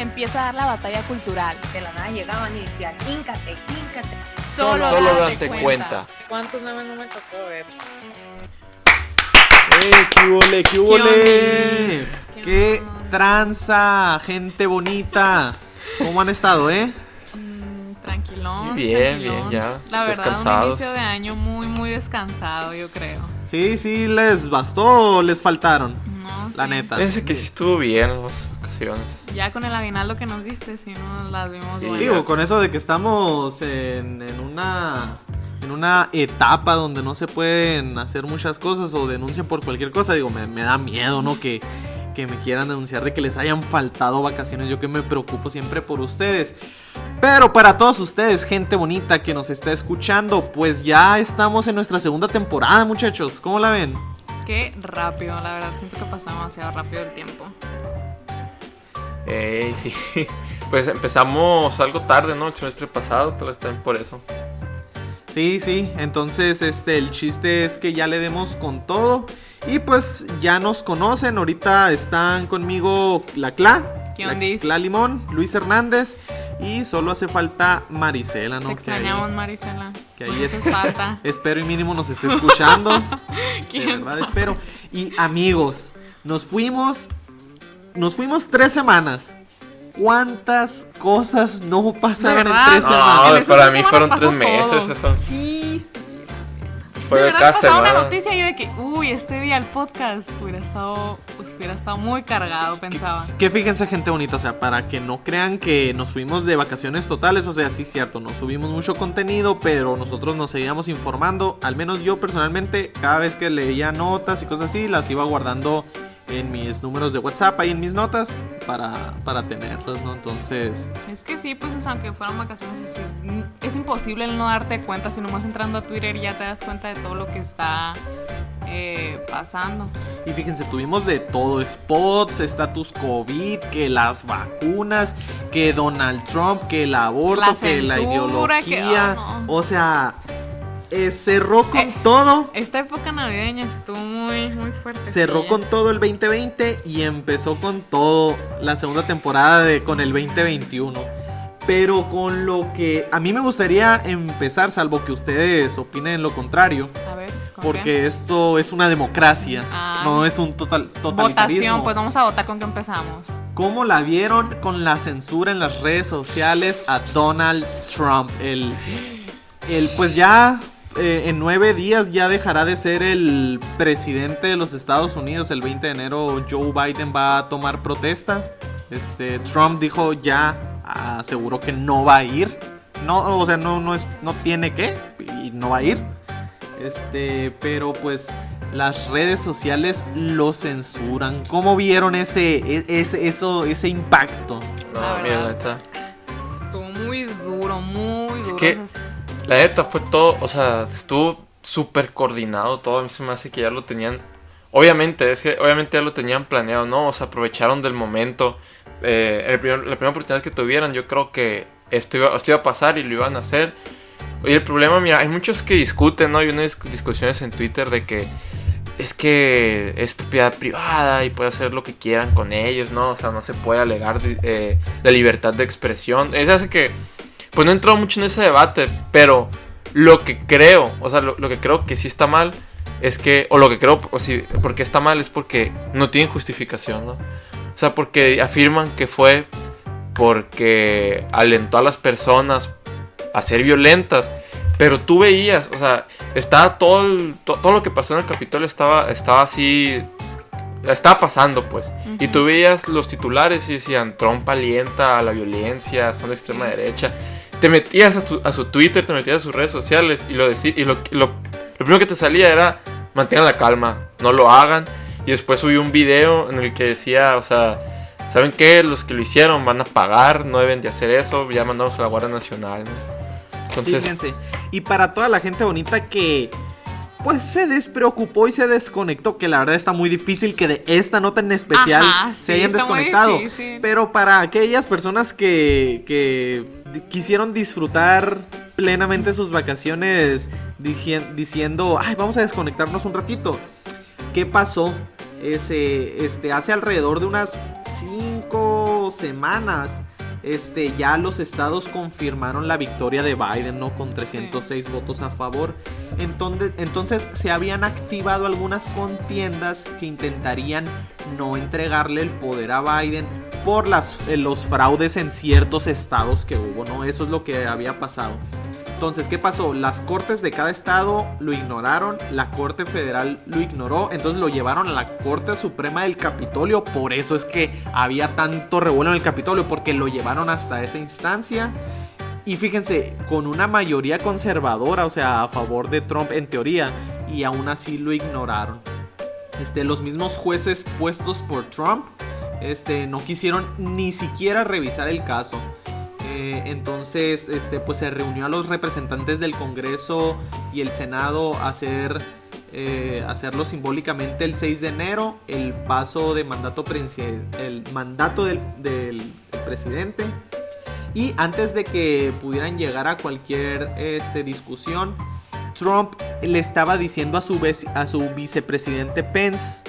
Empieza a dar la batalla cultural. De la nada llegaban y decían, híncate, híncate. Solo, Solo date date cuenta. cuenta. ¿Cuántos memes no me tocó ver? ¡Eh, qué huele, qué onda? ¡Qué tranza, gente bonita! ¿Cómo han estado, eh? Mm, tranquilón. Bien, tranquilón. bien, ya, La verdad, un inicio de año muy, muy descansado, yo creo. Sí, sí, ¿les bastó o les faltaron? No, La sí. neta. Fíjense que sí estuvo bien en las ocasiones. Ya con el aguinaldo que nos diste, sí nos las vimos Sí. buenas. Digo, con eso de que estamos en, en una en una etapa donde no se pueden hacer muchas cosas o denuncian por cualquier cosa, digo, me, me da miedo, ¿no? Que, que me quieran denunciar de que les hayan faltado vacaciones. Yo que me preocupo siempre por ustedes. Pero para todos ustedes, gente bonita que nos está escuchando, pues ya estamos en nuestra segunda temporada, muchachos. ¿Cómo la ven? Qué rápido, la verdad, siento que pasó demasiado rápido el tiempo. Ey, sí. Pues empezamos algo tarde, ¿no? El semestre pasado, tal vez también por eso. Sí, sí, entonces este el chiste es que ya le demos con todo y pues ya nos conocen, ahorita están conmigo la Cla, ¿Qué la Limón, Luis Hernández y solo hace falta Marisela, ¿no? Te Que ahí- extrañamos, Marisela. que ahí es- falta. Espero y mínimo nos esté escuchando. de ¿Quién verdad espero. Y amigos, nos fuimos nos fuimos tres semanas. ¿Cuántas cosas no pasaron en tres No, semanas? Esa para mí fueron tres meses, eso. Sí, sí. De de verdad cada pasaba una noticia y yo de que, uy, este día el podcast hubiera estado, pues, hubiera estado muy cargado, pensaba. Que fíjense gente bonita, o sea, para que no crean que nos fuimos de vacaciones totales, o sea, sí es cierto, no subimos mucho contenido, pero nosotros nos seguíamos informando, al menos yo personalmente, cada vez que leía notas y cosas así, las iba guardando en mis números de WhatsApp, ahí en mis notas, para, para tenerlas, ¿no? Entonces, Es que sí, pues, o sea, aunque fueran vacaciones, es, es imposible el no darte cuenta, si nomás entrando a Twitter ya te das cuenta de todo lo que está eh, pasando. y fíjense, tuvimos de todo, spots, estatus COVID, que las vacunas, que Donald Trump, que el aborto, La que la censura, que- ideología, oh, no. o sea... eh, cerró con Eh, todo Esta época navideña estuvo muy, muy fuerte. Cerró con todo el 2020 y empezó con todo la segunda temporada de con el 2021. Pero con lo que a mí me gustaría empezar, salvo que ustedes opinen lo contrario, A ver, ¿con porque qué? esto es una democracia, Ah. no es un total, totalitarismo. Votación, pues vamos a votar con qué empezamos. ¿Cómo la vieron con la censura en las redes sociales a Donald Trump? El, el pues ya eh, en nueve días ya dejará de ser el presidente de los Estados Unidos. El 20 de enero Joe Biden va a tomar protesta. Este Trump dijo ya aseguró que no va a ir. No, o sea, no, no es, no tiene que y no va a ir. Este, pero pues las redes sociales lo censuran. ¿Cómo vieron ese, e- ese, eso, ese impacto? No, mira, neta. Estuvo muy duro, muy duro. que- o sea, La neta fue todo, o sea, estuvo súper coordinado todo. A mí se me hace que ya lo tenían. Obviamente, es que obviamente ya lo tenían planeado, ¿no? O sea, aprovecharon del momento. eh, la primera oportunidad que tuvieran, yo creo que esto iba, esto iba a pasar y lo iban a hacer. Y el problema, mira, hay muchos que discuten, ¿no? Hay unas discusiones en Twitter de que es que es propiedad privada y puede hacer lo que quieran con ellos, ¿no? O sea, no se puede alegar de, eh, la libertad de expresión. Es hace que, pues no he entrado mucho en ese debate, pero lo que creo, o sea, lo, lo que creo que sí está mal es que, o lo que creo, o si, porque está mal es porque no tienen justificación, ¿no? O sea, porque afirman que fue porque alentó a las personas a ser violentas. Pero tú veías, o sea, estaba todo, el- to- todo lo que pasó en el Capitolio estaba, estaba así, estaba pasando pues. Y tú veías los titulares y decían, Trump alienta a la violencia, son de extrema derecha. Te metías a, tu- a su Twitter, te metías a sus redes sociales y lo, decí- y lo, lo, lo primero que te salía era, mantengan la calma, no lo hagan. Y después subí un video en el que decía, o sea, ¿saben qué? Los que lo hicieron van a pagar, no deben de hacer eso, ya mandamos a la Guardia Nacional. ¿no? Entonces, Fíjense. Y para toda la gente bonita que pues se despreocupó y se desconectó, que la verdad está muy difícil que de esta nota en especial Ajá, se hayan desconectado. Pero para aquellas personas que, quisieron disfrutar plenamente sus vacaciones diciendo, ay, vamos a desconectarnos un ratito. ¿Qué pasó? Ese, este, hace alrededor de unas cinco semanas, este, ya los estados confirmaron la victoria de Biden, ¿no? Con 306 votos a favor. Entonces, entonces se habían activado algunas contiendas que intentarían no entregarle el poder a Biden por las, eh, los fraudes en ciertos estados que hubo, ¿no? Eso es lo que había pasado. Entonces, ¿qué pasó? Las cortes de cada estado lo ignoraron, la Corte Federal lo ignoró, entonces lo llevaron a la Corte Suprema del Capitolio, por eso es que había tanto revuelo en el Capitolio, porque lo llevaron hasta esa instancia. Y fíjense, con una mayoría conservadora, o sea, a favor de Trump en teoría, y aún así lo ignoraron. Este, los mismos jueces puestos por Trump este, no quisieron ni siquiera revisar el caso. Eh, entonces, este, pues se reunió a los representantes del Congreso y el Senado a hacer, eh, hacerlo simbólicamente el 6 de enero, el paso de mandato, el mandato del, presidente. Y antes de que pudieran llegar a cualquier este, discusión, Trump le estaba diciendo a su, a su vicepresidente Pence,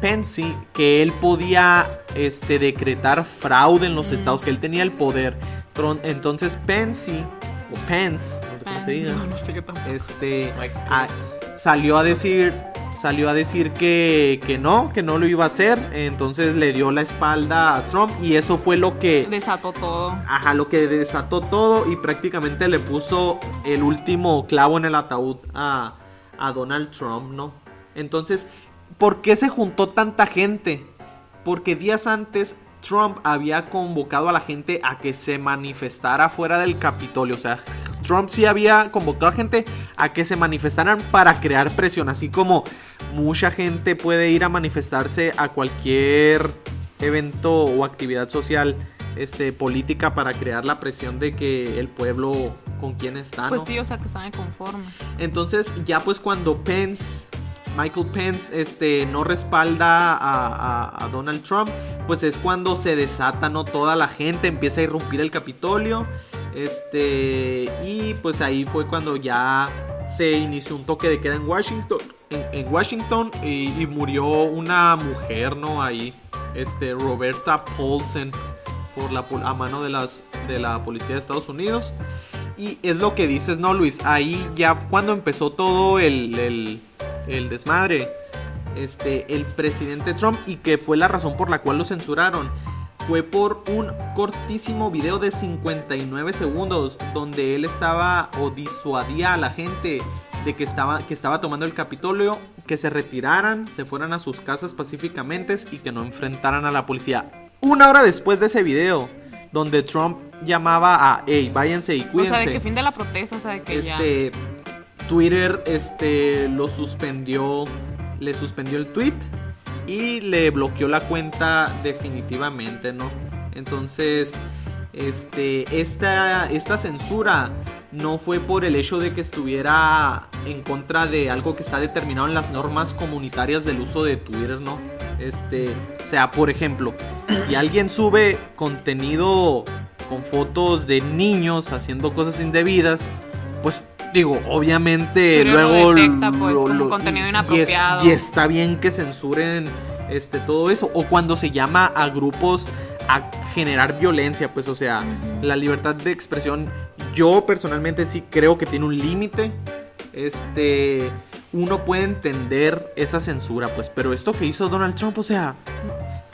Pence que él podía este, decretar fraude en los estados, que él tenía el poder. Entonces Pence, o Pence, no sé cómo se diga, No, no sé qué este, a- salió a decir salió a decir que, que no, que no lo iba a hacer. Entonces le dio la espalda a Trump y eso fue lo que Desató todo. Ajá, lo que desató todo y prácticamente le puso el último clavo en el ataúd a, a Donald Trump, ¿no? Entonces, ¿por qué se juntó tanta gente? Porque días antes Trump había convocado a la gente a que se manifestara fuera del Capitolio. O sea, Trump sí había convocado a gente a que se manifestaran para crear presión. Así como mucha gente puede ir a manifestarse a cualquier evento o actividad social este, política para crear la presión de que el pueblo con quién está. Pues ¿no? sí, o sea, que están conformes. Entonces, ya pues cuando Pence, Michael Pence, este, no respalda a, Donald Trump, pues es cuando se desata, ¿no? Toda la gente empieza a irrumpir el Capitolio. Este, y pues ahí fue cuando ya se inició un toque de queda en Washington. En, Washington y, murió una mujer, ¿no? Ahí, este, Roberta Paulsen, por la, a mano de, las, de la policía de Estados Unidos. Y es lo que dices, ¿no, Luis? Ahí ya cuando empezó todo el, el desmadre, este, el presidente Trump, y que fue la razón por la cual lo censuraron, fue por un cortísimo video de 59 segundos, donde él estaba o disuadía a la gente de que estaba, que estaba tomando el Capitolio, que se retiraran, se fueran a sus casas pacíficamente y que no enfrentaran a la policía. Una hora después de ese video, donde Trump llamaba a, hey, váyanse y O cuídense. sea, de que fin de la protesta, o sea, de que ya. Twitter este, lo suspendió, le suspendió el tweet y le bloqueó la cuenta definitivamente, ¿no? Entonces, este, esta, esta censura no fue por el hecho de que estuviera en contra de algo que está determinado en las normas comunitarias del uso de Twitter, ¿no? Este, o sea, por ejemplo, si alguien sube contenido con fotos de niños haciendo cosas indebidas, pues digo, obviamente lo luego detecta, pues, como contenido y- inapropiado. Y, es- y está bien que censuren este todo eso o cuando se llama a grupos a generar violencia, pues o sea, la libertad de expresión yo personalmente sí creo que tiene un límite. Este, uno puede entender esa censura, pues, pero esto que hizo Donald Trump, o sea,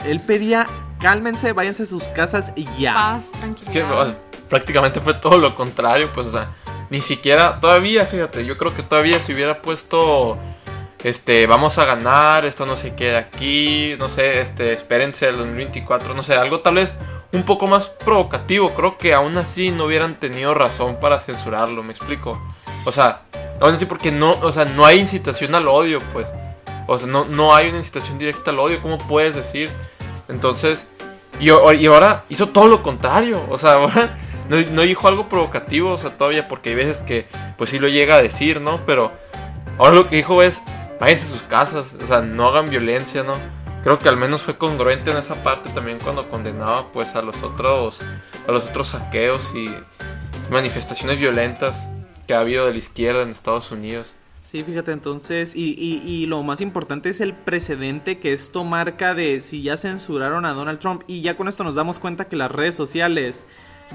él pedía, cálmense, váyanse a sus casas y ya. Paz, Es tranquilidad. que o sea, prácticamente fue todo lo contrario, pues, o sea, ni siquiera, todavía, fíjate, yo creo que todavía se hubiera puesto, este, vamos a ganar, esto no se queda aquí, no sé, este, espérense el 2024, no sé, algo tal vez un poco más provocativo, creo que aún así no hubieran tenido razón para censurarlo, me explico. O sea, aún así porque no, o sea, no hay incitación al odio, pues. O sea, no, no hay una incitación directa al odio, ¿cómo puedes decir? Entonces, Y, y ahora hizo todo lo contrario. O sea, ahora no, no dijo algo provocativo, o sea, todavía, porque hay veces que, pues sí lo llega a decir, ¿no? Pero ahora lo que dijo es, váyanse a sus casas, o sea, no hagan violencia, ¿no? Creo que al menos fue congruente en esa parte también cuando condenaba, pues, a los otros, a los otros saqueos y manifestaciones violentas que ha habido de la izquierda en Estados Unidos. Sí, fíjate, entonces, y, y, y lo más importante es el precedente que esto marca de si ya censuraron a Donald Trump y ya con esto nos damos cuenta que las redes sociales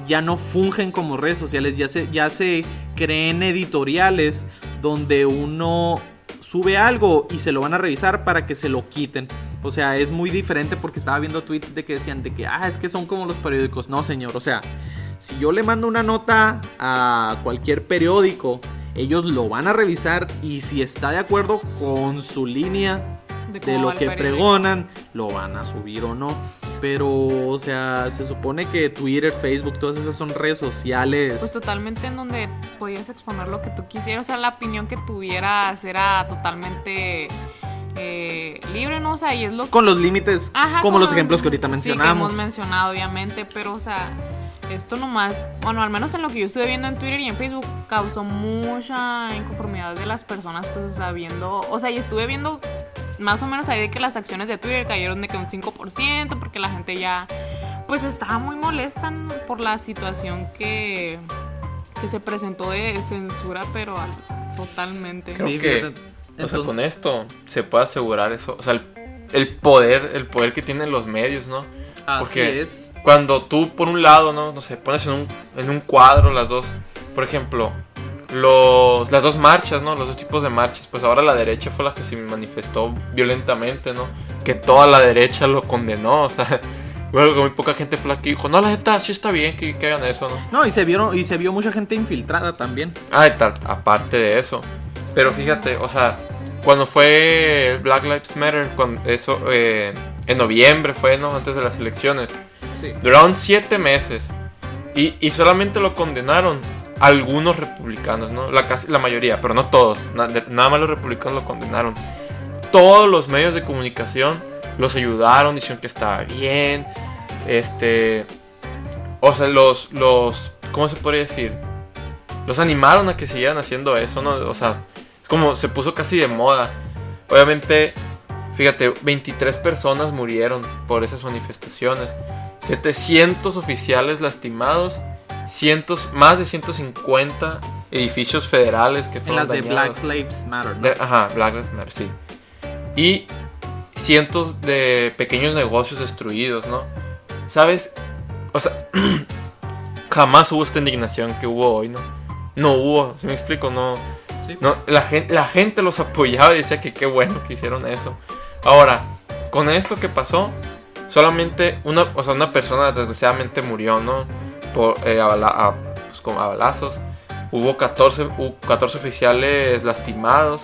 ya no fungen como redes sociales, ya se, ya se creen editoriales donde uno sube algo y se lo van a revisar para que se lo quiten. O sea, es muy diferente porque estaba viendo tweets de que decían de que, ah, es que son como los periódicos. No, señor, o sea, si yo le mando una nota a cualquier periódico, ellos lo van a revisar y si está de acuerdo con su línea de lo que periódico. pregonan, lo van a subir o no. Pero, o sea, se supone que Twitter, Facebook, todas esas son redes sociales. Pues totalmente en donde podías exponer lo que tú quisieras, o sea, la opinión que tuvieras era totalmente eh, libre, ¿no? O sea, y es lo que... con los límites, Ajá, como los ejemplos que ahorita Sí, que mencionamos. hemos mencionado, obviamente, pero, o sea, esto nomás, bueno, al menos en lo que yo estuve viendo en Twitter y en Facebook, causó mucha inconformidad de las personas, pues, o sea, viendo, o sea, y estuve viendo más o menos ahí de que las acciones de Twitter cayeron de que un 5%, porque la gente ya, pues, estaba muy molesta por la situación que, que se presentó de censura, pero al- totalmente. Creo Sí, que, o sea, con esto se puede asegurar eso. O sea, el, el poder, el poder que tienen los medios, ¿no? Así porque- es. Cuando tú, por un lado, ¿no? No sé, pones en un, en un cuadro las dos, por ejemplo, los, las dos marchas, ¿no? Los dos tipos de marchas. Pues ahora la derecha fue la que se manifestó violentamente, ¿no? Que toda la derecha lo condenó, o sea... Bueno, que muy poca gente fue la que dijo, no, la neta, sí está bien que, que hagan eso, ¿no? No, y se vieron y se vio mucha gente infiltrada también. Ah, aparte de eso. Pero fíjate, o sea, cuando fue Black Lives Matter, cuando eso, eh, en noviembre fue, ¿no? Antes de las elecciones. Sí. Duraron siete meses. Y, y solamente lo condenaron algunos republicanos, ¿no? La, casi- la mayoría, pero no todos. nada más los republicanos lo condenaron. Todos los medios de comunicación los ayudaron, dijeron que estaba bien. Este. O sea, los. los ¿Cómo se podría decir? Los animaron a que siguieran haciendo eso, ¿no? O sea, es como se puso casi de moda. Obviamente, fíjate, 23 personas murieron por esas manifestaciones. 700 oficiales lastimados. Cientos, más de 150 edificios federales que En fueron las de. Black Lives Matter. ¿no? De- ajá, Black Lives Matter, sí. Y cientos de pequeños negocios destruidos, ¿no? ¿Sabes? O sea, jamás hubo esta indignación que hubo hoy, ¿no? No hubo, si me explico? No, Sí. no la, gente, la gente los apoyaba y decía que qué bueno que hicieron eso. Ahora, con esto que pasó, solamente una, o sea, una persona desgraciadamente murió, ¿no? Por, eh, a, pues, con- a balazos. Hubo 14, hubo 14 oficiales lastimados.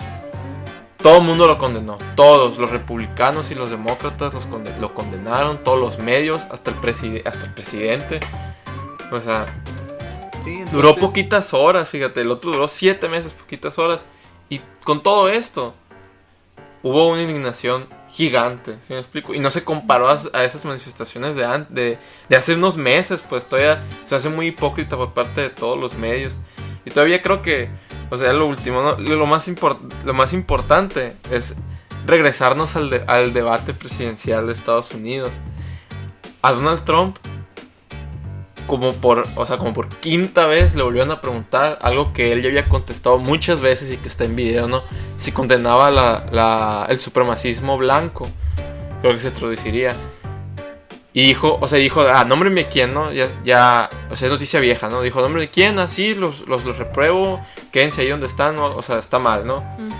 Todo el mundo lo condenó. Todos, los republicanos y los demócratas los lo condenaron. Todos los medios, hasta el, preside- hasta el presidente. O sea, Sí, duró poquitas horas, fíjate. El otro duró 7 meses, poquitas horas. Y con todo esto, hubo una indignación gigante, ¿sí me explico? Y no se comparó a, a esas manifestaciones de, de, de hace unos meses, pues todavía se hace muy hipócrita por parte de todos los medios. Y todavía creo que, o sea, lo último, ¿no? lo, más, lo más importante es regresarnos al, de- al debate presidencial de Estados Unidos. A Donald Trump, como por, o sea, como por quinta vez le volvieron a preguntar algo que él ya había contestado muchas veces y que está en video, ¿no? Si condenaba la, la- el supremacismo blanco, creo que se traduciría. Y dijo, o sea, dijo, ah, nómbreme quién, ¿no? Ya, ya, o sea, es noticia vieja, ¿no? Dijo, nómbreme quién, así, los, los, los repruebo, quédense ahí donde están, ¿no? o sea, está mal, ¿no? Ujú.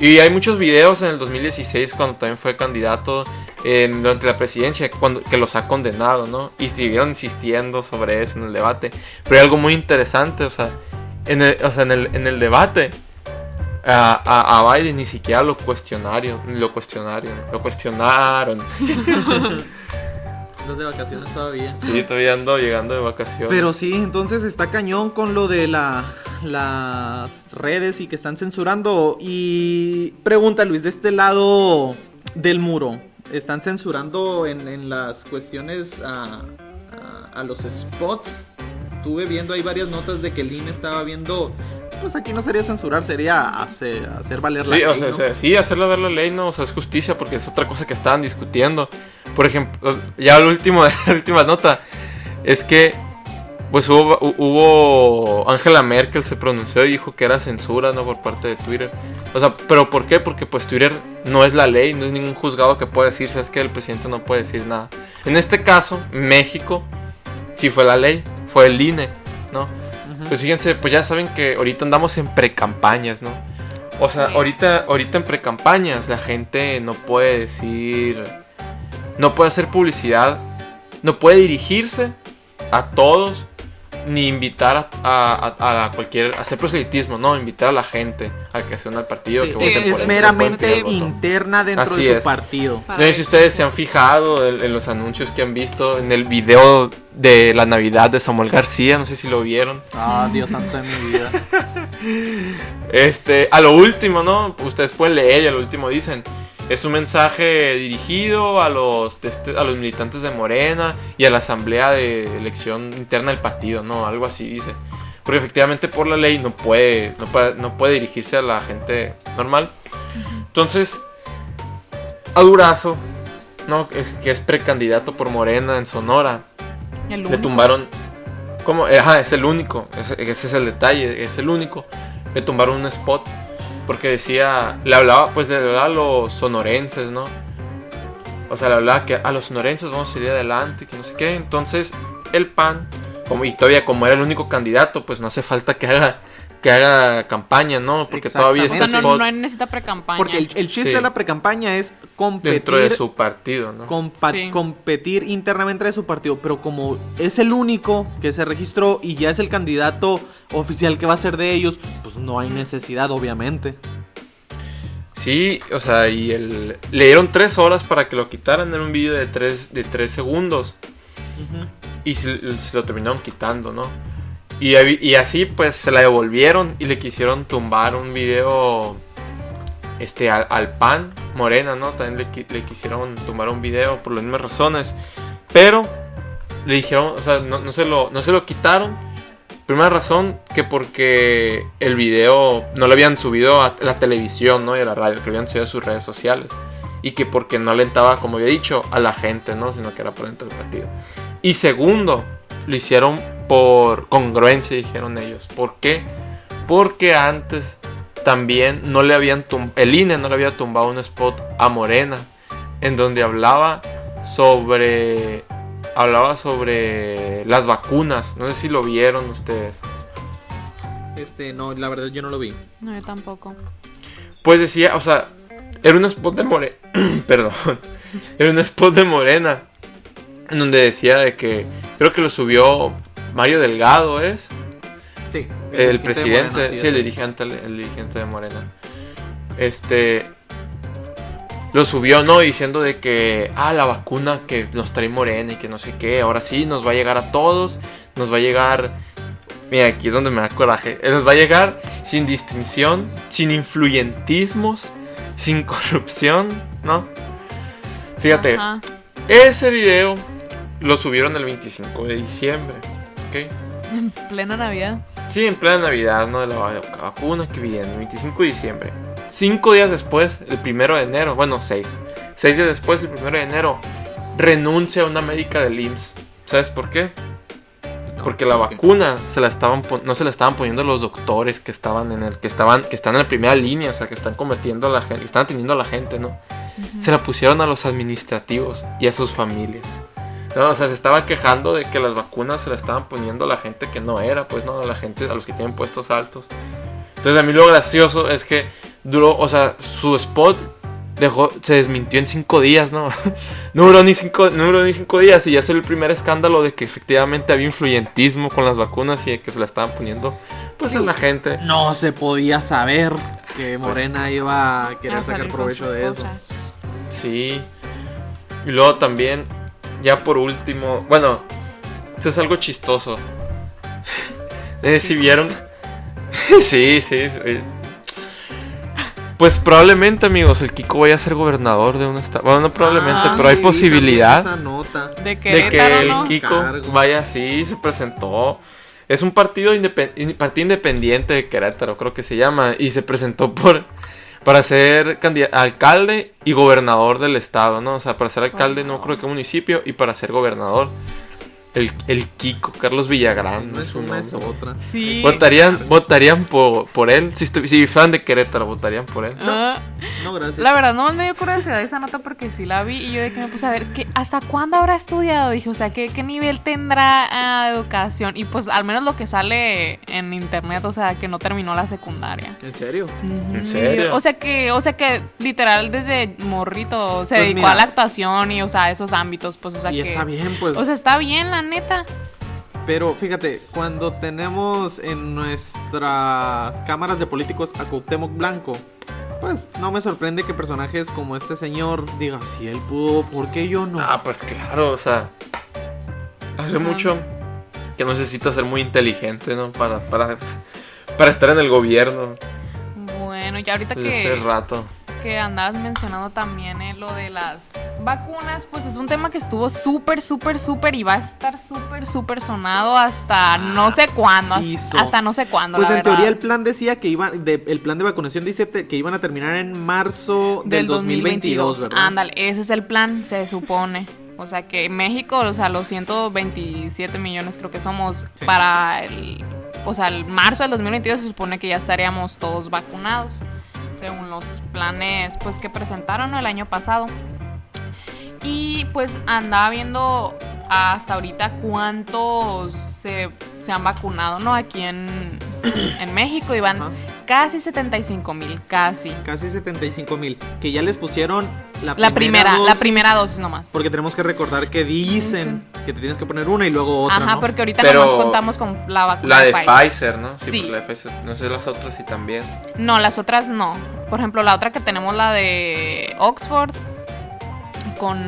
Y hay muchos videos en el 2016 cuando también fue candidato en- durante la presidencia cuando, que los ha condenado, ¿no? Y estuvieron insistiendo sobre eso en el debate. Pero hay algo muy interesante, o sea, en el, o sea, en el, en el debate a, a- a Biden ni siquiera lo cuestionaron, lo cuestionaron, lo cuestionaron. Los de vacaciones todavía. Sí, todavía ando llegando de vacaciones. Pero sí, entonces está cañón con lo de la, las redes y que están censurando. Y pregunta Luis, de este lado del muro, están censurando en, en las cuestiones a, a- a los spots. Estuve viendo ahí varias notas de que el INE estaba viendo. Pues aquí no sería censurar, sería hacer, hacer valer la Sí, o ley, sea, ¿no? o sea, sí, hacerle ver la ley, no, o sea, es justicia porque es otra cosa que estaban discutiendo. Por ejemplo, ya la última, la última nota es que, pues hubo, hu- hubo, Angela Merkel se pronunció y dijo que era censura, ¿no? Por parte de Twitter. O sea, ¿pero por qué? Porque pues Twitter no es la ley, no es ningún juzgado que pueda decir, sabes que el presidente no puede decir nada. En este caso, México, sí fue la ley, fue el INE, ¿no? Pues fíjense, pues ya saben que ahorita andamos en precampañas, ¿no? O sea, ahorita, ahorita en precampañas la gente no puede decir, no puede hacer publicidad, no puede dirigirse a todos, ni invitar a, a- a- a cualquier, hacer proselitismo, no, invitar a la gente a que se una al partido. Sí, que es, sí, es que meramente interna dentro Así de su es. partido. No sé si ustedes se han fijado en, en los anuncios que han visto en el video de la Navidad de Samuel García, no sé si lo vieron. Ah, Dios santo de mi vida. Este, a lo último, ¿no? Ustedes pueden leer y a lo último dicen. Es un mensaje dirigido a los, a los militantes de Morena y a la asamblea de elección interna del partido, ¿no? Algo así dice. Porque efectivamente por la ley no puede, no puede, no puede dirigirse a la gente normal. Entonces, a Durazo, ¿no? Es, que es precandidato por Morena en Sonora. El Le tumbaron. ¿Cómo? Ajá, es el único. Ese, ese es el detalle, es el único. Le tumbaron un spot. Porque decía. Le hablaba, pues le hablaba a los sonorenses, ¿no? O sea, le hablaba que a los sonorenses vamos a salir adelante, que no sé qué. Entonces, el PAN, como, y todavía como era el único candidato, pues no hace falta que haga, que haga campaña, ¿no? Porque todavía O este sea, no, no necesita pre-campaña. Porque el, el chiste Sí. de la precampaña es competir, dentro de su partido, ¿no? compa- Sí. competir internamente de su partido. Pero como es el único que se registró y ya es el candidato oficial que va a ser de ellos, pues no hay necesidad, obviamente. Sí, o sea, y el, le dieron tres horas para que lo quitaran. Era un vídeo de tres, de tres segundos. Y se, se lo terminaron quitando, ¿no? Y, así pues se la devolvieron y le quisieron tumbar un video este, al, PAN, Morena, ¿no? También le quisieron tumbar un video por las mismas razones. Pero le dijeron, o sea, no, no se, lo, no se lo quitaron. Primera razón que porque el video no lo habían subido a la televisión, ¿no? Y a la radio, que lo habían subido a sus redes sociales. Y que porque no alentaba, como había dicho, a la gente, ¿no? Sino que era por dentro del partido. Y segundo, lo hicieron por congruencia, dijeron ellos. ¿Por qué? Porque antes también no le habían el INE no le había tumbado un spot a Morena en donde hablaba sobre hablaba sobre las vacunas. No sé si lo vieron ustedes. Este, no, la verdad yo no lo vi. No, yo tampoco. Pues decía, o sea, era un spot de Morena. Perdón. Era un spot de Morena. En donde decía de que. Creo que lo subió Mario Delgado, ¿es? Sí. El presidente, sí, el dirigente, el, el dirigente de Morena. Este. Lo subió, ¿no? Diciendo de que. Ah, la vacuna que nos trae Morena y que no sé qué. Ahora sí, nos va a llegar a todos. Nos va a llegar. Mira, aquí es donde me da coraje. eh, Nos va a llegar sin distinción, sin influyentismos, sin corrupción, ¿no? Fíjate, Ajá. ese video lo subieron el 25 de diciembre, ¿ok? En plena Navidad. Sí, en plena Navidad, ¿no? De la vac- vacuna que viene, 25 de diciembre. Cinco días después, el primero de enero, bueno, seis. Seis días después, el primero de enero, renuncia a una médica del IMSS. ¿Sabes por qué? Porque la vacuna se la estaban no se la estaban poniendo los doctores que estaban en el que estaban que están en la primera línea, o sea, que están cometiendo a la gente, que están atendiendo a la gente, ¿no? Se la pusieron a los administrativos y a sus familias. No, o sea, se estaba quejando de que las vacunas se la estaban poniendo a la gente que no era, pues no, a la gente, a los que tienen puestos altos. Entonces a mí lo gracioso es que duró, o sea, su spot dejó, se desmintió en cinco días, ¿no? no, duró ni cinco, no duró ni cinco días y ya es el primer escándalo de que efectivamente había influyentismo con las vacunas y de que se la estaban poniendo pues a la gente. No se podía saber que Morena iba a querer A sacar provecho de eso. Sí. Y luego también, ya por último, bueno, esto es algo chistoso. Sé si vieron. sí, sí. eh. Pues probablemente, amigos, el Kiko vaya a ser gobernador de un estado. Bueno, no probablemente, Ah, pero hay posibilidad esa nota. De de que el ¿no? Kiko Cargo. vaya así, se presentó. Es un partido, indepen- in- partido independiente de Querétaro, creo que se llama, y se presentó por para ser alcalde y gobernador del estado, ¿no? O sea, para ser alcalde no creo que municipio y para ser gobernador. El, el Kiko, Carlos Villagrán, No es una, es otra. Sí. Votarían, votarían por, por él. Si, si fan de Querétaro, votarían por él. No, gracias. la verdad, no me dio curiosidad esa nota porque sí la vi y yo de que me puse a ver que hasta cuándo habrá estudiado. Dije, o sea, ¿qué, qué nivel tendrá ah, educación? Y pues al menos lo que sale en internet, o sea, que no terminó la secundaria. ¿En serio? ¿En serio? O sea que, o sea que literal desde morrito se Pues dedicó mira. a la actuación y o sea, a esos ámbitos, pues o sea y que. está bien, pues. O sea, está bien, la neta. Pero fíjate, cuando tenemos en nuestras cámaras de políticos a Cuauhtémoc Blanco, pues no me sorprende que personajes como este señor diga, si él pudo, ¿por qué yo no? Ah, pues claro, o sea. Hace mucho que necesita ser muy inteligente, ¿no? Para, para, para estar en el gobierno Bueno, y ahorita desde que, hace rato. que andabas mencionando también eh, lo de las vacunas, pues es un tema que estuvo súper, súper, súper y va a estar súper, súper sonado hasta no sé cuándo. Macizo. Hasta no sé cuándo. Pues la en teoría el plan decía que iban, de- el plan de vacunación dice te- que iban a terminar en marzo del, 2022, ¿verdad? Ándale, ese es el plan, se supone. O sea que México, o sea, los 127 millones creo que somos Sí. para el, o sea, el marzo del 2022 se supone que ya estaríamos todos vacunados, según los planes pues que presentaron el año pasado. Y pues andaba viendo hasta ahorita cuántos se, se han vacunado, ¿no? Aquí en, en México y van Ajá. casi 75 mil, casi. Casi 75 mil, que ya les pusieron la, La primera, la dosis, primera dosis nomás. Porque tenemos que recordar que dicen que te tienes que poner una y luego otra, Ajá, ¿no? porque ahorita Pero nomás contamos con la vacuna La de Pfizer. Pfizer, ¿no? Sí. porque la de Pfizer. No sé las otras si también. No, las otras no. Por ejemplo, la otra que tenemos, la de Oxford, con...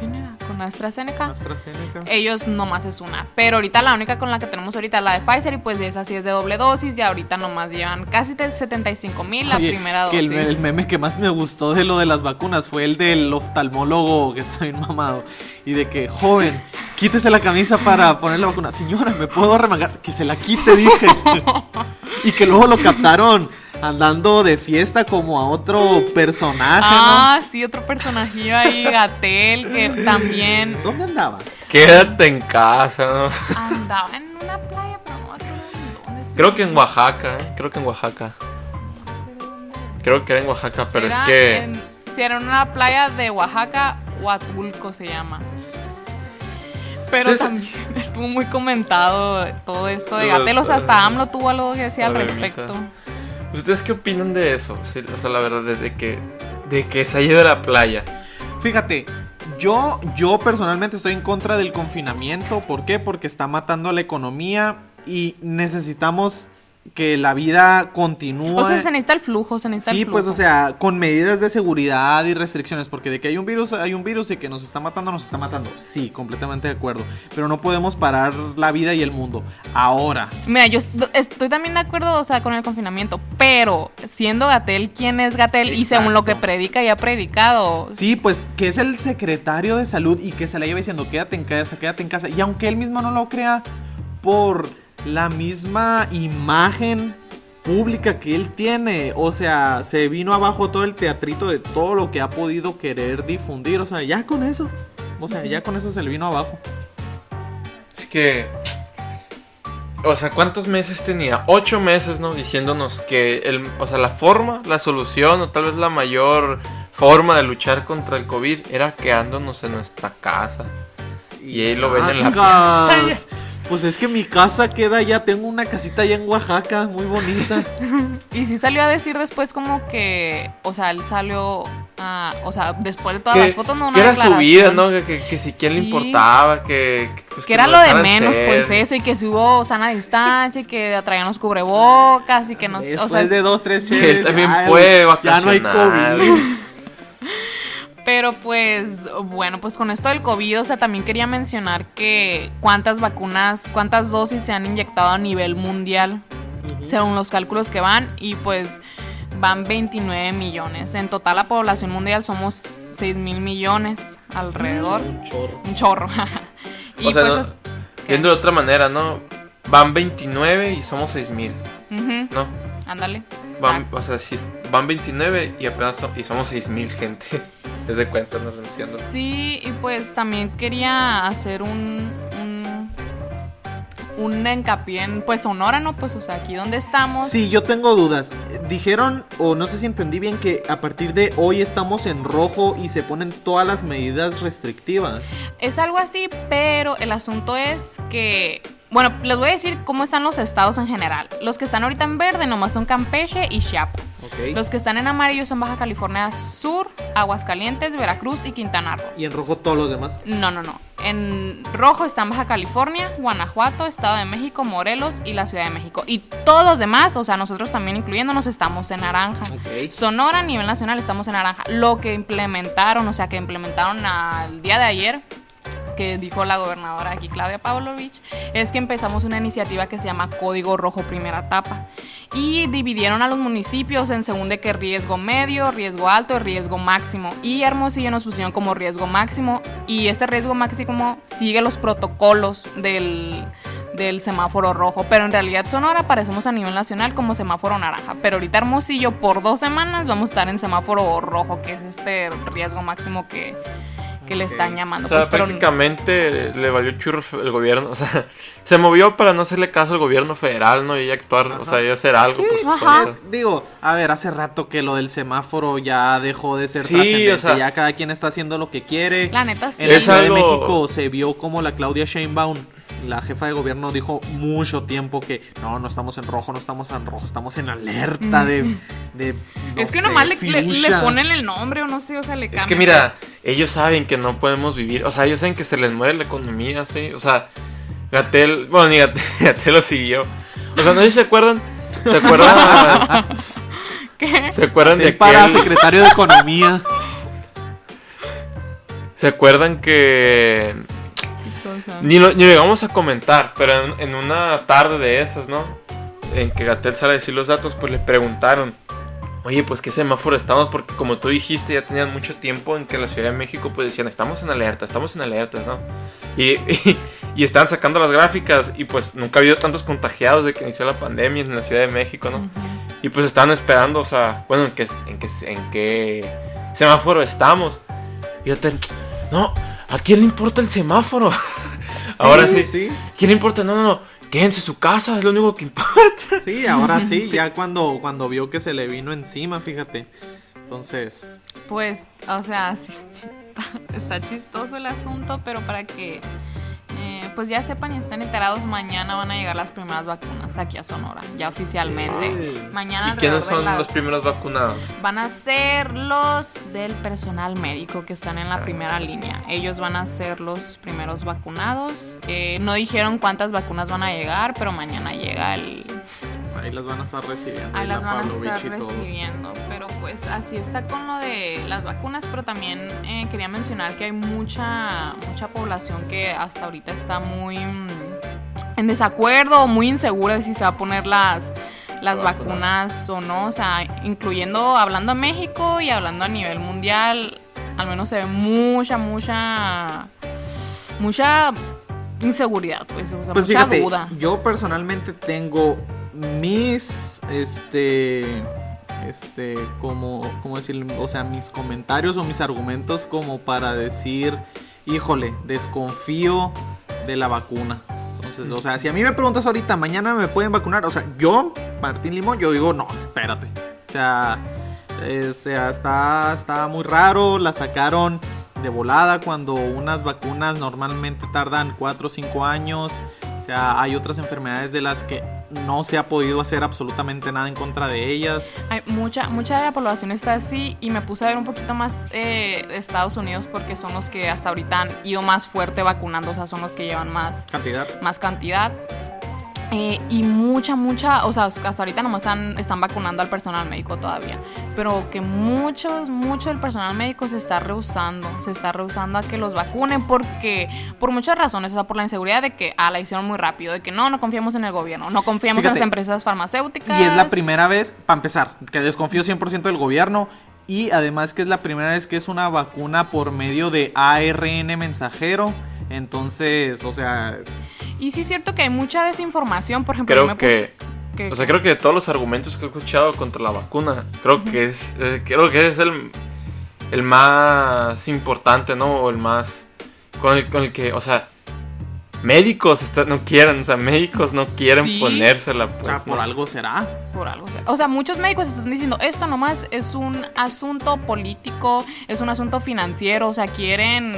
¿Quién era? Con AstraZeneca. AstraZeneca. Ellos nomás es una. Pero ahorita la única con la que tenemos ahorita es la de Pfizer y pues esa sí es de doble dosis y ahorita nomás llevan casi de 75 mil la Oye, primera que dosis. el, el meme que más me gustó de lo de las vacunas fue el del oftalmólogo que está bien mamado. Y de que, joven, quítese la camisa para poner la vacuna. Señora, ¿me puedo remangar? Que se la quite, dije. y que luego lo captaron andando de fiesta como a otro personaje, Ah, sí, otro personajillo ahí, Gatel, que también. ¿Dónde andaba? Quédate en casa, ¿no? andaba en una playa, pero no dónde. Creo que en Oaxaca, ¿eh? Creo que en Oaxaca. Creo que era en Oaxaca, pero Era es que. en- si era en una playa de Oaxaca, Huatulco se llama. Pero también estuvo muy comentado todo esto de Lo- Gatel. O sea, hasta AMLO tuvo algo que decir al remisa. ¿Ustedes qué opinan de eso? O sea, la verdad, de que. De que se ha ido a la playa. Fíjate, yo, yo personalmente estoy en contra del confinamiento. ¿Por qué? Porque está matando a la economía y necesitamos que la vida continúe. O sea, se necesita el flujo, se necesita Sí, el flujo. pues o sea, con medidas de seguridad y restricciones, porque de que hay un virus, hay un virus y que nos está matando, nos está matando. Sí, completamente de acuerdo. Pero no podemos parar la vida y el mundo. Ahora. Mira, yo est- estoy también de acuerdo, o sea, con el confinamiento, pero siendo Gatel, ¿quién es Gatel? Y según lo que predica y ha predicado. Sí, pues que es el secretario de salud y que se la lleva diciendo quédate en casa, quédate en casa. Y aunque él mismo no lo crea, por la misma imagen pública que él tiene, o sea, se vino abajo todo el teatrito de todo lo que ha podido querer difundir, o sea, ya con eso, o sea, ya con eso se le vino abajo. Es que. O sea, ¿cuántos meses tenía? Ocho meses, ¿no? Diciéndonos que el, o sea, la forma, la solución, o tal vez la mayor forma de luchar contra el COVID era quedándonos en nuestra casa. Y ahí lo ven en la. Pues es que mi casa queda ya, tengo una casita allá en Oaxaca, muy bonita. Y sí salió a decir después como que, o sea, él salió, a- o sea, después de todas las fotos, no una que era su vida. ¿no? Que, que, que si quién le importaba, que, que, pues, Que era lo de menos, ser. pues eso, y que si hubo sana distancia, y que traían los cubrebocas, y que no, Después o sea, de dos, tres Que él también ya, puede Ya no hay vacacionar. COVID. Pero pues, bueno, pues con esto del COVID, o sea, también quería mencionar que cuántas vacunas, cuántas dosis se han inyectado a nivel mundial, según los cálculos que van, y pues van 29 millones. En total la población mundial somos 6 mil millones alrededor. Un chorro. Un chorro. y O sea, pues no-. Viendo de otra manera, ¿no? Van 29 y somos 6000, Ujú, ¿no? Ándale. Van, o sea, si van 29 y apenas so- y somos 6000 gente. Es de cuenta, no lo entiendo. Sí, y pues también quería hacer un, un, un hincapié en, pues, Sonora, ¿no? Pues, o sea, aquí donde estamos. Sí, yo tengo dudas. Dijeron, o no sé si entendí bien, que a partir de hoy estamos en rojo y se ponen todas las medidas restrictivas. Es algo así, pero el asunto es que, bueno, les voy a decir cómo están los estados en general. Los que están ahorita en verde nomás son Campeche y Chiapas. Ok. Los que están en amarillo son Baja California Sur, Aguascalientes, Veracruz y Quintana Roo. Y en rojo todos los demás. No, no, no. En rojo están Baja California, Guanajuato, Estado de México, Morelos y la Ciudad de México. Y todos los demás, o sea, nosotros también incluyéndonos, estamos en naranja. Sonora a nivel nacional estamos en naranja. Lo que implementaron, o sea, que implementaron al día de ayer, que dijo la gobernadora aquí, Claudia Pavlovich, es que empezamos una iniciativa que se llama Código Rojo Primera Etapa. Y dividieron a los municipios en según de que riesgo medio, riesgo alto riesgo máximo. Y Hermosillo nos pusieron como riesgo máximo. Y este riesgo máximo sigue los protocolos del, del semáforo rojo. Pero en realidad Sonora aparecemos a nivel nacional como semáforo naranja. Pero ahorita Hermosillo por dos semanas vamos a estar en semáforo rojo, que es este riesgo máximo que, que le están llamando. O sea, Pues, pero- prácticamente le valió churro el gobierno. O sea, se movió para no hacerle caso al gobierno federal, ¿no? Y actuar, o sea, y hacer algo. Ajá. cuenta. Digo, a ver, hace rato que lo del semáforo ya dejó de ser Sí, trascendente. o sea- ya cada quien está haciendo lo que quiere. La neta sí. En Es Ciudad de algo- México se vio como la Claudia Sheinbaum, la jefa de gobierno, dijo mucho tiempo que no, no estamos en rojo, no estamos en rojo, estamos en alerta de... de, no es que sé, nomás le, le- le fuchsia. ponen el nombre o no sé, o sea, le Es cambian. que mira, pues. ellos saben que no podemos vivir. O sea, ellos saben que se les muere la economía, ¿sí? O sea, Gatel, bueno, ni Gatel, Gatel lo siguió. O sea, no sé si se acuerdan. ¿Se acuerdan? ¿Qué? ¿Se acuerdan de El para aquel? secretario de Economía. ¿Se acuerdan que cosa? Ni lo, ni lo llegamos a comentar, pero en, en una tarde de esas, ¿no? En que Gatel sale a decir los datos, pues le preguntaron, oye, pues qué semáforo estamos, porque como tú dijiste, ya tenían mucho tiempo en que la Ciudad de México, pues decían, estamos en alerta, estamos en alertas, ¿no? Y, y, y estaban sacando las gráficas, y pues nunca ha habido tantos contagiados de que inició la pandemia en la Ciudad de México, ¿no? Y pues estaban esperando, o sea, bueno, en qué, en qué, en qué semáforo estamos. Y Gatel, no, ¿a quién le importa el semáforo? Ahora sí, sí. ¿Quién le importa? No, no, no. Quédense en su casa, es lo único que importa. Sí, ahora sí, ya cuando, cuando vio que se le vino encima, fíjate. Entonces, Pues, o sea, sí está, está chistoso el asunto, pero para que pues ya sepan y estén enterados, mañana van a llegar las primeras vacunas aquí a Sonora, ya oficialmente. Ay. Mañana ¿Y quiénes son las- los primeros vacunados? Van a ser los del personal médico que están en la primera línea. Ellos van a ser los primeros vacunados. Eh, no dijeron cuántas vacunas van a llegar, pero mañana llega el, ahí las van a estar recibiendo. Ahí las la van a estar recibiendo. Pero pues así está con lo de las vacunas. Pero también eh, quería mencionar que hay mucha, mucha población que hasta ahorita está muy mm, en desacuerdo muy insegura de si se va a poner las, las La vacuna. vacunas o no. O sea, incluyendo, hablando a México y hablando a nivel mundial, al menos se ve mucha, mucha, mucha inseguridad, pues, o sea, Pues mucha fíjate, duda. yo personalmente tengo mis, este, este, como, ¿cómo decir? O sea, mis comentarios o mis argumentos como para decir, híjole, desconfío de la vacuna. Entonces, o sea, si a mí me preguntas ahorita, mañana me pueden vacunar, o sea, yo, Martín Limón, yo digo, no, espérate. O sea, eh, está, está muy raro, la sacaron de volada cuando unas vacunas normalmente tardan 4 o 5 años. O sea, hay otras enfermedades de las que no se ha podido hacer absolutamente nada en contra de ellas. Hay mucha, mucha de la población está así y me puse a ver un poquito más eh, Estados Unidos porque son los que hasta ahorita han ido más fuerte vacunando, o sea, son los que llevan más, Cantidad. más cantidad. Eh, y mucha, mucha, o sea, hasta ahorita nomás han- están vacunando al personal médico todavía, pero que muchos, mucho del personal médico se está rehusando, se está rehusando a que los vacunen porque, por muchas razones, o sea, por la inseguridad de que, ah, la hicieron muy rápido, de que no, no confiamos en el gobierno, no confiamos Fíjate, en las empresas farmacéuticas. Y es la primera vez, para empezar, que desconfío 100% del gobierno. Y además que es la primera vez que es una vacuna por medio de ARN mensajero. Entonces, o sea, Y sí es cierto que hay mucha desinformación, por ejemplo, Creo me que, o sea, creo que de todos los argumentos que he escuchado contra la vacuna, creo que es, creo que es el, el más importante, ¿no? O el más, con el, con el que, o sea, médicos está- no quieren, o sea, médicos no quieren Sí. ponérsela, o pues. sea, por ¿no? algo será. Por algo. O sea, muchos médicos están diciendo, esto nomás es un asunto político, es un asunto financiero, o sea, quieren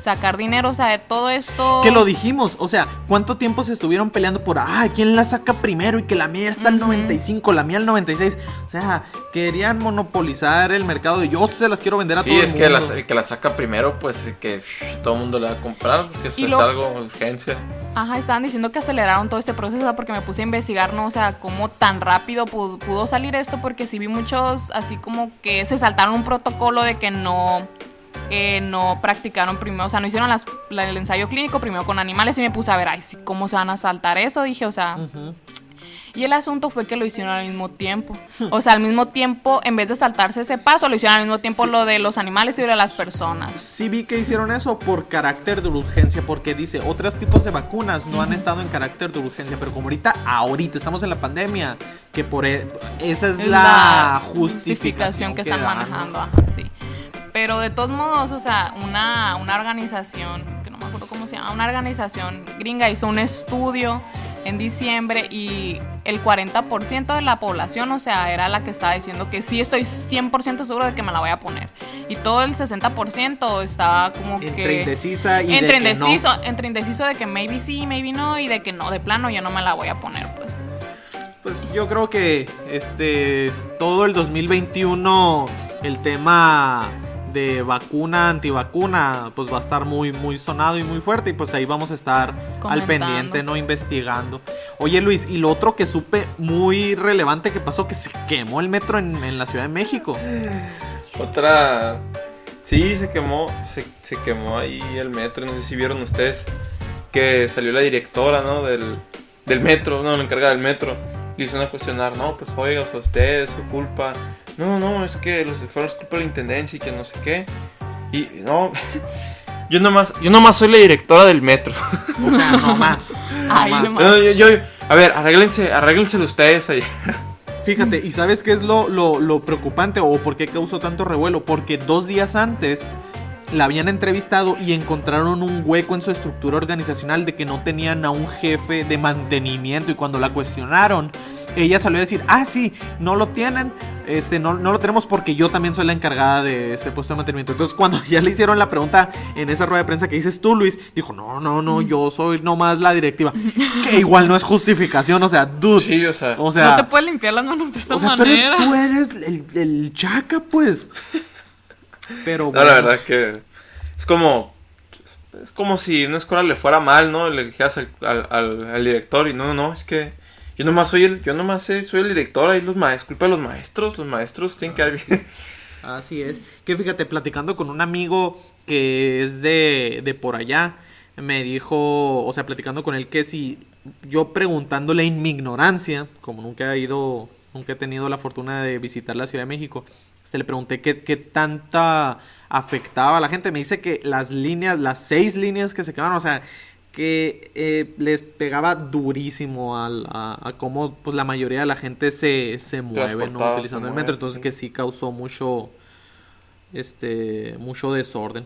sacar dinero, o sea, de todo esto. Que lo dijimos, o sea, ¿cuánto tiempo se estuvieron peleando por, ah, quién la saca primero y que la mía está al Ujú. 95, la mía al 96? O sea, querían monopolizar el mercado de yo se las quiero vender a Sí, todo es el que la- el que la saca primero, pues que todo el mundo le va a comprar, que eso Y es lo- algo urgencia. Ajá, estaban diciendo que aceleraron todo este proceso, porque me puse a investigar, ¿no? O sea, cómo tan rápido pudo, salir esto, porque sí vi muchos así como que se saltaron un protocolo de que no, eh, no practicaron primero, o sea, no hicieron las- la- el ensayo clínico primero con animales y me puse a ver, ay, ¿cómo se van a saltar eso? Dije, o sea, Ujú. Y el asunto fue que lo hicieron al mismo tiempo. O sea, al mismo tiempo, en vez de saltarse ese paso, lo hicieron al mismo tiempo lo de los animales y lo de las personas. Sí vi que hicieron eso por carácter de urgencia, porque dice, otros tipos de vacunas no han estado en carácter de urgencia, pero como ahorita, ahorita estamos en la pandemia, que por e- esa es, Es la, justificación que están dan, manejando, ajá, sí. Pero de todos modos, o sea, una, una organización, que no me acuerdo cómo se llama, una organización gringa hizo un estudio en diciembre y el 40% de la población, o sea, era la que estaba diciendo que sí estoy 100% seguro de que me la voy a poner. Y todo el 60% estaba como Entre que... indecisa y entre, de no. indeciso, entre indeciso de que maybe sí, maybe no, y de que no, de plano yo no me la voy a poner, pues. Pues yo creo que este todo el 2021 el tema de vacuna, antivacuna, pues va a estar muy muy sonado y muy fuerte y pues ahí vamos a estar al pendiente, no investigando. Oye Luis, y lo otro que supe muy relevante que pasó que se quemó el metro en, en la Ciudad de México. Otra. Sí, se quemó. Se, se quemó ahí el metro. No sé si vieron ustedes que salió la directora, ¿no? Del, del metro, no, la encargada del metro. Le hizo una cuestionar, no, pues oiga, o sea, usted es su culpa. No, no, es que los fueron culpa de la intendencia y que no sé qué. Y no. Yo nomás, yo nomás soy la directora del metro. O sea, no más. no Ay, más. no yo, yo- a ver, arréglense, arréglenselo ustedes ahí. Fíjate, ¿y sabes qué es lo, lo, lo preocupante o por qué causó tanto revuelo? Porque dos días antes la habían entrevistado y encontraron un hueco en su estructura organizacional de que no tenían a un jefe de mantenimiento y cuando la cuestionaron, ella salió a decir, ah, sí, no lo tienen, este, no, no lo tenemos porque yo también soy la encargada de ese puesto de mantenimiento. Entonces cuando ya le hicieron la pregunta en esa rueda de prensa que dices tú, Luis, dijo, no, no, no, yo soy nomás la directiva. Que igual no es justificación, o sea, dude. Sí, o sea. O sea, no te puedes limpiar las manos de esta o sea, tú eres, manera. tú eres el, el chaca, pues. Pero No, bueno. la verdad que es como es como si en una escuela le fuera mal, ¿no? Le dijeras al, al, al- al director y no, no, es que yo nomás soy el, yo nomás soy el director, ahí los maestros, culpa de los maestros, los maestros tienen que dar bien. Así es. Que fíjate, platicando con un amigo que es de, de por allá, me dijo, o sea, platicando con él que si yo preguntándole en mi ignorancia, como nunca he ido, nunca he tenido la fortuna de visitar la Ciudad de México, este, le pregunté qué, qué tanta afectaba a la gente. Me dice que las líneas, las seis líneas que se quedaron, o sea, que eh, les pegaba durísimo al- a, a cómo pues la mayoría de la gente se, se mueve, ¿no? Utilizando se el metro. Entonces sí. que sí causó mucho, este, mucho desorden.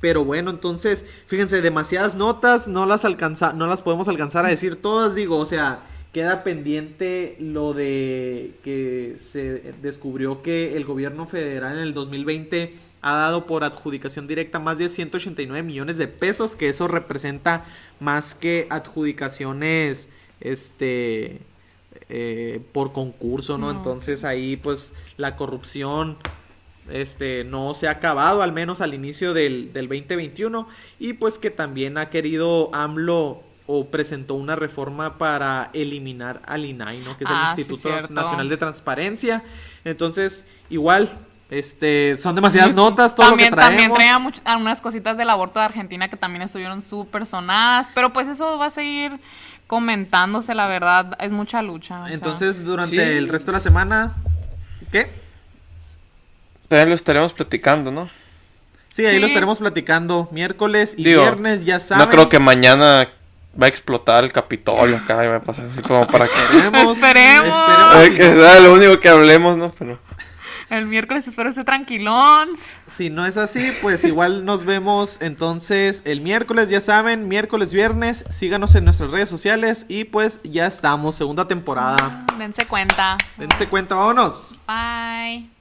Pero bueno, entonces, fíjense, demasiadas notas, no las alcanza, no las podemos alcanzar a decir todas, digo, o sea, queda pendiente lo de que se descubrió que el gobierno federal en el 2020 ha dado por adjudicación directa más de 189 millones de pesos, que eso representa más que adjudicaciones, este, eh, por concurso, ¿no? No. Entonces ahí pues la corrupción este no se ha acabado al menos al inicio del, del 2021 y pues que también ha querido AMLO o presentó una reforma para eliminar al INAI, ¿no? Que es el Ah, Instituto. Nacional de Transparencia. Entonces, igual, este, son demasiadas notas, todo también, lo que traemos. también traía much- algunas cositas del aborto de Argentina que también estuvieron súper sonadas, pero pues eso va a seguir comentándose, la verdad, es mucha lucha. sea. Entonces, durante Sí. el resto de la semana, ¿qué? También lo estaremos platicando, ¿no? Sí, ahí Sí. lo estaremos platicando miércoles y Digo, viernes, ya saben. No creo que mañana va a explotar el Capitolio acá y va a pasar así como para que... Esperemos. Esperemos. esperemos que sea lo único que hablemos, ¿no? Pero... El miércoles espero esté tranquilón. Si no es así, pues igual nos vemos entonces el miércoles, ya saben, miércoles, viernes, síganos en nuestras redes sociales y pues ya estamos, segunda temporada. Dense cuenta. Dense cuenta, vámonos. Bye.